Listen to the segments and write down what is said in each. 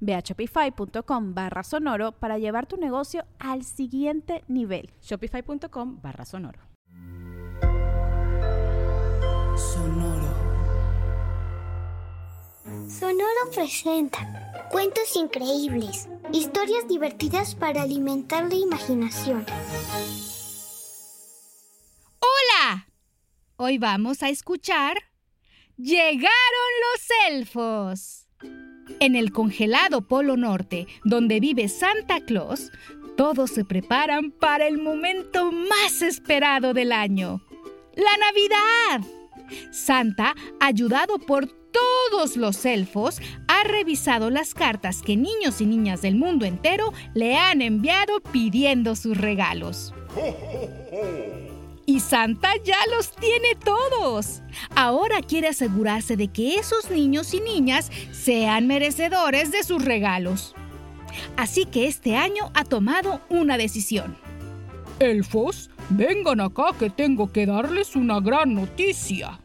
Ve a shopify.com barra sonoro para llevar tu negocio al siguiente nivel. Shopify.com barra sonoro. Sonoro. Sonoro presenta cuentos increíbles, historias divertidas para alimentar la imaginación. ¡Hola! Hoy vamos a escuchar Llegaron los elfos. En el congelado Polo Norte, donde vive Santa Claus, todos se preparan para el momento más esperado del año, la Navidad. Santa, ayudado por todos los elfos, ha revisado las cartas que niños y niñas del mundo entero le han enviado pidiendo sus regalos. Y Santa ya los tiene todos. Ahora quiere asegurarse de que esos niños y niñas sean merecedores de sus regalos. Así que este año ha tomado una decisión. Elfos, vengan acá que tengo que darles una gran noticia,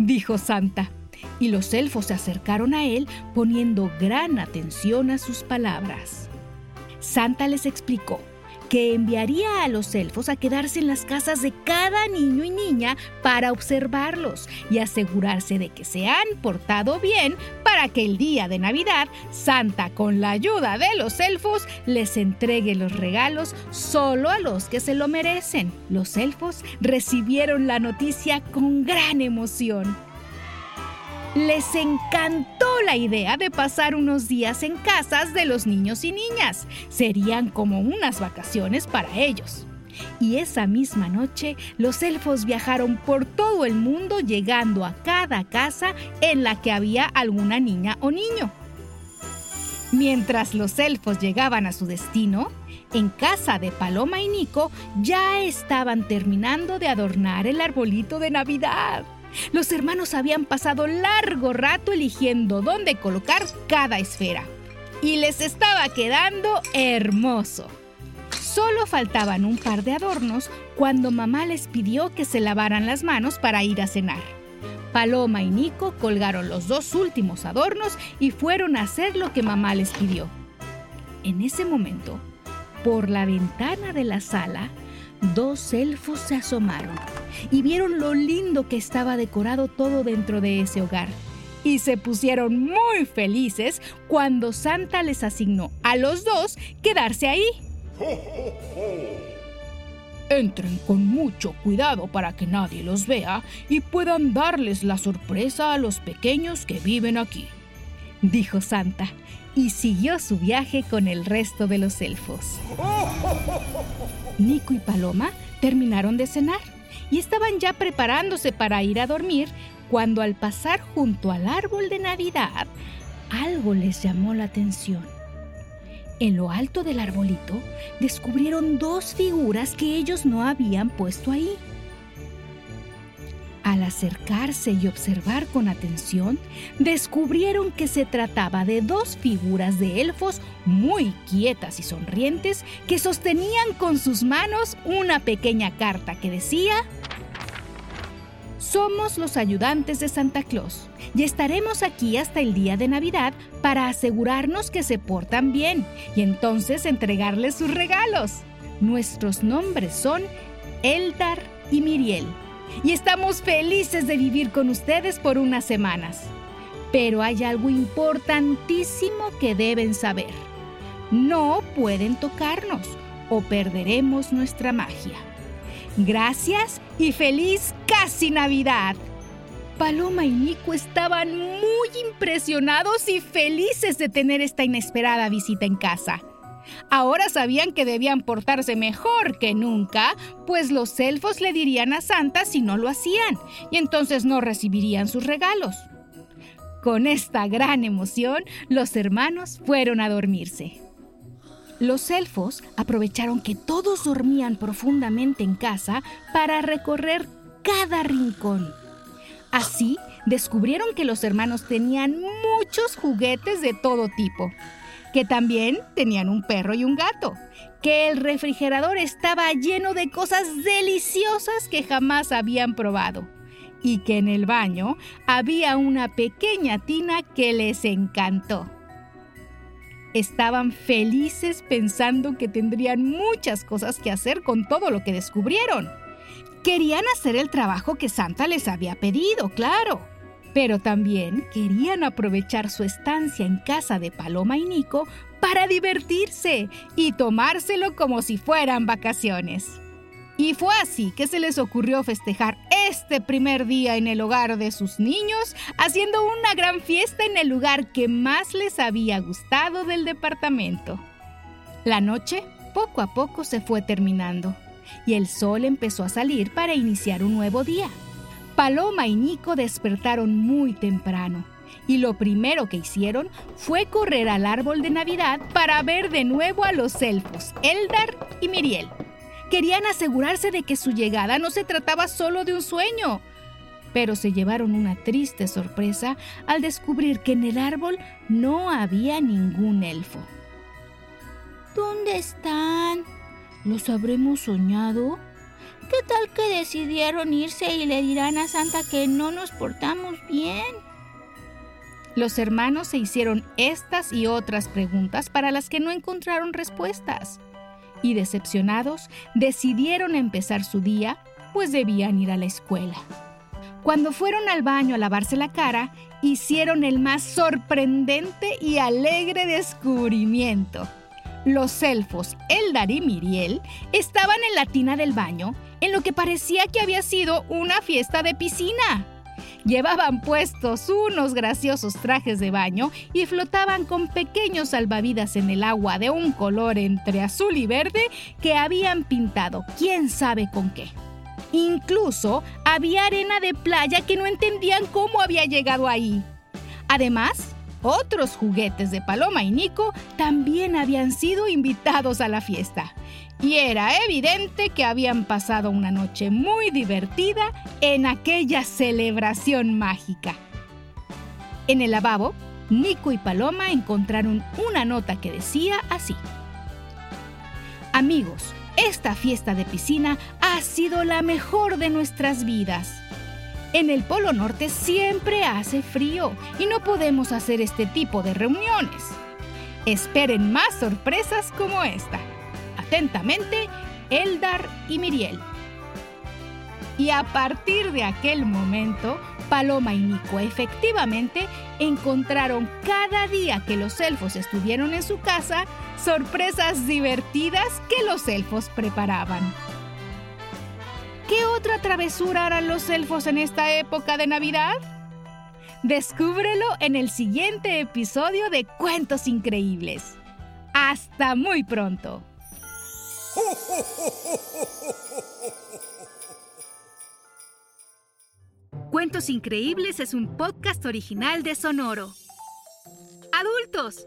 dijo Santa. Y los elfos se acercaron a él poniendo gran atención a sus palabras. Santa les explicó que enviaría a los elfos a quedarse en las casas de cada niño y niña para observarlos y asegurarse de que se han portado bien para que el día de Navidad Santa con la ayuda de los elfos les entregue los regalos solo a los que se lo merecen. Los elfos recibieron la noticia con gran emoción les encantó la idea de pasar unos días en casas de los niños y niñas. Serían como unas vacaciones para ellos. Y esa misma noche los elfos viajaron por todo el mundo llegando a cada casa en la que había alguna niña o niño. Mientras los elfos llegaban a su destino, en casa de Paloma y Nico ya estaban terminando de adornar el arbolito de Navidad. Los hermanos habían pasado largo rato eligiendo dónde colocar cada esfera. Y les estaba quedando hermoso. Solo faltaban un par de adornos cuando mamá les pidió que se lavaran las manos para ir a cenar. Paloma y Nico colgaron los dos últimos adornos y fueron a hacer lo que mamá les pidió. En ese momento, por la ventana de la sala, dos elfos se asomaron y vieron lo lindo que estaba decorado todo dentro de ese hogar. Y se pusieron muy felices cuando Santa les asignó a los dos quedarse ahí. Entren con mucho cuidado para que nadie los vea y puedan darles la sorpresa a los pequeños que viven aquí, dijo Santa, y siguió su viaje con el resto de los elfos. Nico y Paloma terminaron de cenar y estaban ya preparándose para ir a dormir cuando al pasar junto al árbol de Navidad, algo les llamó la atención. En lo alto del arbolito descubrieron dos figuras que ellos no habían puesto ahí. Acercarse y observar con atención, descubrieron que se trataba de dos figuras de elfos muy quietas y sonrientes que sostenían con sus manos una pequeña carta que decía, Somos los ayudantes de Santa Claus y estaremos aquí hasta el día de Navidad para asegurarnos que se portan bien y entonces entregarles sus regalos. Nuestros nombres son Eldar y Miriel y estamos felices de vivir con ustedes por unas semanas. Pero hay algo importantísimo que deben saber. No pueden tocarnos o perderemos nuestra magia. Gracias y feliz casi Navidad. Paloma y Nico estaban muy impresionados y felices de tener esta inesperada visita en casa. Ahora sabían que debían portarse mejor que nunca, pues los elfos le dirían a Santa si no lo hacían, y entonces no recibirían sus regalos. Con esta gran emoción, los hermanos fueron a dormirse. Los elfos aprovecharon que todos dormían profundamente en casa para recorrer cada rincón. Así descubrieron que los hermanos tenían muchos juguetes de todo tipo que también tenían un perro y un gato, que el refrigerador estaba lleno de cosas deliciosas que jamás habían probado y que en el baño había una pequeña tina que les encantó. Estaban felices pensando que tendrían muchas cosas que hacer con todo lo que descubrieron. Querían hacer el trabajo que Santa les había pedido, claro pero también querían aprovechar su estancia en casa de Paloma y Nico para divertirse y tomárselo como si fueran vacaciones. Y fue así que se les ocurrió festejar este primer día en el hogar de sus niños, haciendo una gran fiesta en el lugar que más les había gustado del departamento. La noche poco a poco se fue terminando y el sol empezó a salir para iniciar un nuevo día. Paloma y Nico despertaron muy temprano y lo primero que hicieron fue correr al árbol de Navidad para ver de nuevo a los elfos, Eldar y Miriel. Querían asegurarse de que su llegada no se trataba solo de un sueño, pero se llevaron una triste sorpresa al descubrir que en el árbol no había ningún elfo. ¿Dónde están? ¿Los habremos soñado? ¿Qué tal que decidieron irse y le dirán a Santa que no nos portamos bien? Los hermanos se hicieron estas y otras preguntas para las que no encontraron respuestas. Y decepcionados, decidieron empezar su día, pues debían ir a la escuela. Cuando fueron al baño a lavarse la cara, hicieron el más sorprendente y alegre descubrimiento. Los elfos Eldar y Miriel estaban en la tina del baño en lo que parecía que había sido una fiesta de piscina. Llevaban puestos unos graciosos trajes de baño y flotaban con pequeños salvavidas en el agua de un color entre azul y verde que habían pintado quién sabe con qué. Incluso había arena de playa que no entendían cómo había llegado ahí. Además, otros juguetes de Paloma y Nico también habían sido invitados a la fiesta y era evidente que habían pasado una noche muy divertida en aquella celebración mágica. En el lavabo, Nico y Paloma encontraron una nota que decía así. Amigos, esta fiesta de piscina ha sido la mejor de nuestras vidas. En el Polo Norte siempre hace frío y no podemos hacer este tipo de reuniones. Esperen más sorpresas como esta. Atentamente, Eldar y Miriel. Y a partir de aquel momento, Paloma y Nico efectivamente encontraron cada día que los elfos estuvieron en su casa sorpresas divertidas que los elfos preparaban. ¿Qué otra travesura harán los elfos en esta época de Navidad? Descúbrelo en el siguiente episodio de Cuentos Increíbles. Hasta muy pronto. Cuentos Increíbles es un podcast original de Sonoro. Adultos,